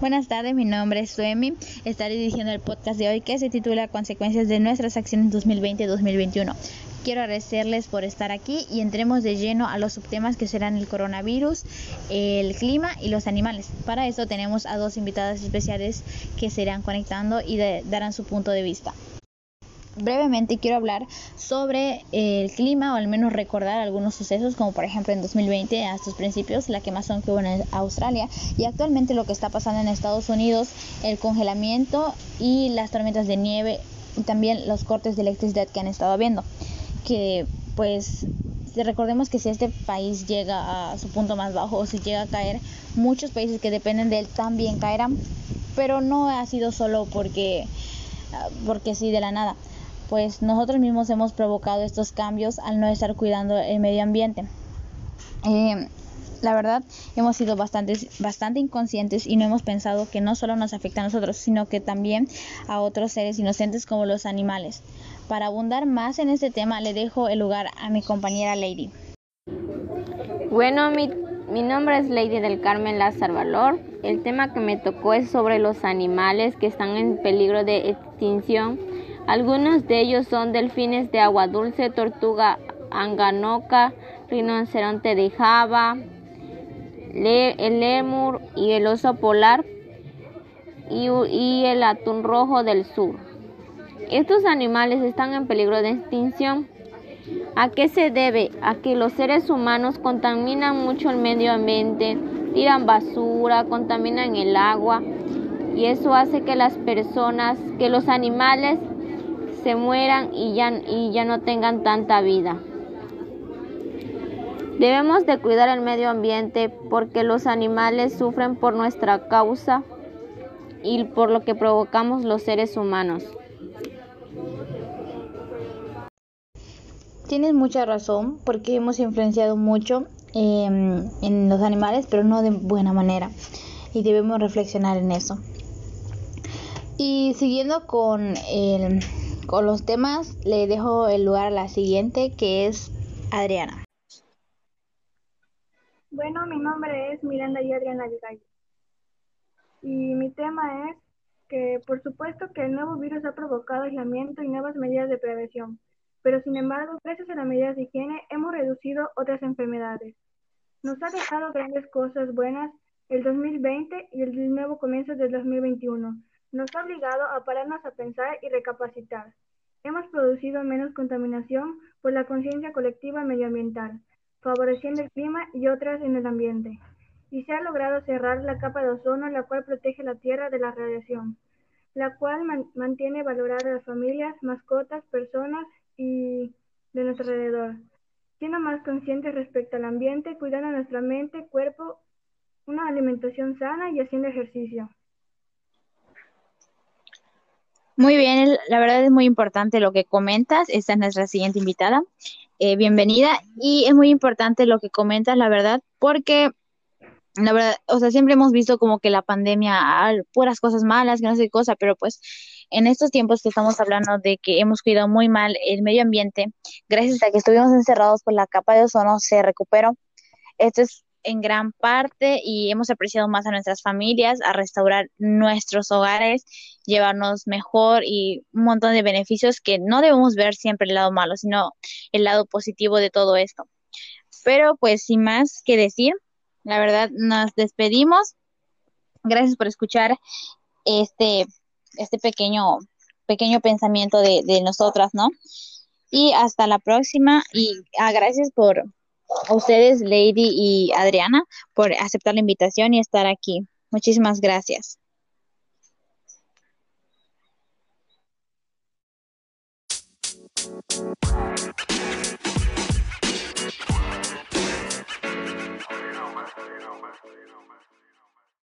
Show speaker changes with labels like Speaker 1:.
Speaker 1: Buenas tardes, mi nombre es Suemi. Estaré dirigiendo el podcast de hoy que se titula Consecuencias de nuestras acciones 2020-2021. Quiero agradecerles por estar aquí y entremos de lleno a los subtemas que serán el coronavirus, el clima y los animales. Para eso tenemos a dos invitadas especiales que se irán conectando y darán su punto de vista. Brevemente quiero hablar sobre el clima o al menos recordar algunos sucesos como por ejemplo en 2020 a estos principios la quemazón que hubo en Australia y actualmente lo que está pasando en Estados Unidos, el congelamiento y las tormentas de nieve y también los cortes de electricidad que han estado habiendo. Que pues recordemos que si este país llega a su punto más bajo o si llega a caer, muchos países que dependen de él también caerán, pero no ha sido solo porque porque sí de la nada pues nosotros mismos hemos provocado estos cambios al no estar cuidando el medio ambiente. Eh, la verdad, hemos sido bastante, bastante inconscientes y no hemos pensado que no solo nos afecta a nosotros, sino que también a otros seres inocentes como los animales. Para abundar más en este tema, le dejo el lugar a mi compañera Lady.
Speaker 2: Bueno, mi, mi nombre es Lady del Carmen Lázaro Valor. El tema que me tocó es sobre los animales que están en peligro de extinción algunos de ellos son delfines de agua dulce, tortuga anganoca, rinoceronte de Java, el lemur y el oso polar y, el atún rojo del sur. Estos animales están en peligro de extinción. ¿A qué se debe? A que los seres humanos contaminan mucho el medio ambiente, tiran basura, contaminan el agua y eso hace que las personas, que los animales se mueran y ya, y ya no tengan tanta vida. Debemos de cuidar el medio ambiente porque los animales sufren por nuestra causa y por lo que provocamos los seres humanos.
Speaker 1: Tienes mucha razón porque hemos influenciado mucho em, en los animales, pero no de buena manera. Y debemos reflexionar en eso. Y siguiendo con el con los temas, le dejo el lugar a la siguiente, que es Adriana.
Speaker 3: Bueno, mi nombre es Miranda y Adriana Vigallo. Y mi tema es que, por supuesto, que el nuevo virus ha provocado aislamiento y nuevas medidas de prevención, pero sin embargo, gracias a las medidas de higiene, hemos reducido otras enfermedades. Nos ha dejado grandes cosas buenas el 2020 y el nuevo comienzo del 2021 nos ha obligado a pararnos a pensar y recapacitar. Hemos producido menos contaminación por la conciencia colectiva medioambiental, favoreciendo el clima y otras en el ambiente. Y se ha logrado cerrar la capa de ozono, la cual protege la Tierra de la radiación, la cual mantiene valorar a las familias, mascotas, personas y de nuestro alrededor, siendo más conscientes respecto al ambiente, cuidando nuestra mente, cuerpo, una alimentación sana y haciendo ejercicio.
Speaker 1: Muy bien, la verdad es muy importante lo que comentas. Esta es nuestra siguiente invitada. Eh, bienvenida. Y es muy importante lo que comentas, la verdad, porque la verdad, o sea, siempre hemos visto como que la pandemia, ah, puras cosas malas, que no sé qué cosa, pero pues en estos tiempos que estamos hablando de que hemos cuidado muy mal el medio ambiente, gracias a que estuvimos encerrados por la capa de ozono, se recuperó. Esto es en gran parte y hemos apreciado más a nuestras familias, a restaurar nuestros hogares, llevarnos mejor y un montón de beneficios que no debemos ver siempre el lado malo, sino el lado positivo de todo esto. Pero pues sin más que decir, la verdad nos despedimos. Gracias por escuchar este, este pequeño, pequeño pensamiento de, de nosotras, ¿no? Y hasta la próxima y ah, gracias por, a ustedes, Lady y Adriana, por aceptar la invitación y estar aquí. Muchísimas gracias.